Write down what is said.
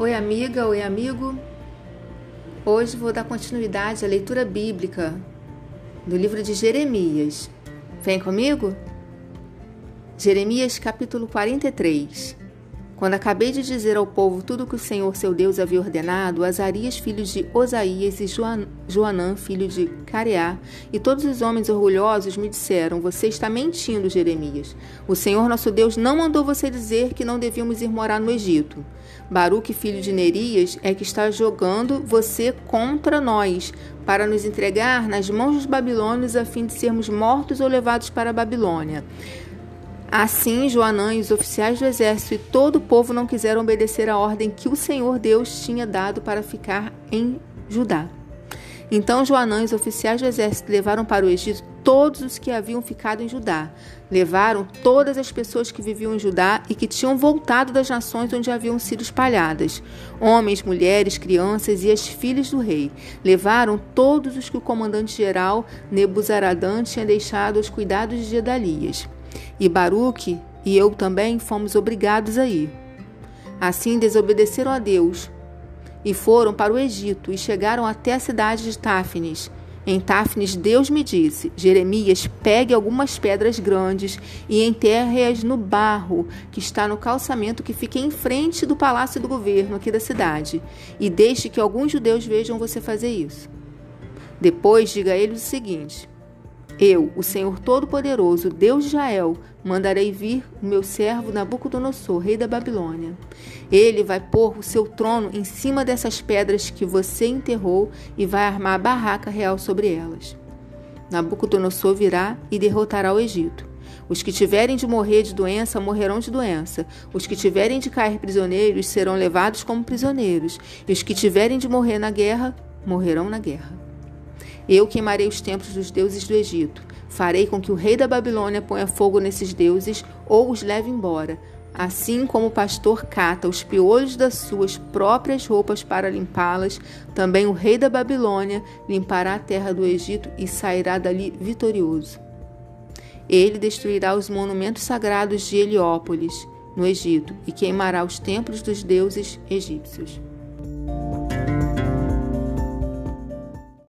Oi, amiga, oi, amigo. Hoje vou dar continuidade à leitura bíblica do livro de Jeremias. Vem comigo? Jeremias capítulo 43. Quando acabei de dizer ao povo tudo o que o Senhor seu Deus havia ordenado, Azarias, filho de Osaías, e Joanã, filho de Careá, e todos os homens orgulhosos me disseram: Você está mentindo, Jeremias. O Senhor nosso Deus não mandou você dizer que não devíamos ir morar no Egito. Baruque, filho de Nerias, é que está jogando você contra nós, para nos entregar nas mãos dos babilônios a fim de sermos mortos ou levados para a Babilônia. Assim, Joanã e os oficiais do exército e todo o povo não quiseram obedecer a ordem que o Senhor Deus tinha dado para ficar em Judá. Então Joanã e os oficiais do exército levaram para o Egito todos os que haviam ficado em Judá. Levaram todas as pessoas que viviam em Judá e que tinham voltado das nações onde haviam sido espalhadas: homens, mulheres, crianças e as filhas do rei. Levaram todos os que o comandante-geral Nebuzaradã tinha deixado aos cuidados de Gedalias. E Baruque e eu também fomos obrigados a ir. Assim desobedeceram a Deus e foram para o Egito e chegaram até a cidade de Táfnis. Em Táfnis, Deus me disse: Jeremias, pegue algumas pedras grandes e enterre-as no barro que está no calçamento que fica em frente do palácio do governo aqui da cidade, e deixe que alguns judeus vejam você fazer isso. Depois, diga a eles o seguinte: eu, o Senhor Todo-Poderoso, Deus de Israel, mandarei vir o meu servo Nabucodonosor, rei da Babilônia. Ele vai pôr o seu trono em cima dessas pedras que você enterrou e vai armar a barraca real sobre elas. Nabucodonosor virá e derrotará o Egito. Os que tiverem de morrer de doença morrerão de doença. Os que tiverem de cair prisioneiros serão levados como prisioneiros. E os que tiverem de morrer na guerra morrerão na guerra. Eu queimarei os templos dos deuses do Egito. Farei com que o rei da Babilônia ponha fogo nesses deuses ou os leve embora. Assim como o pastor cata os piolhos das suas próprias roupas para limpá-las, também o rei da Babilônia limpará a terra do Egito e sairá dali vitorioso. Ele destruirá os monumentos sagrados de Heliópolis, no Egito, e queimará os templos dos deuses egípcios.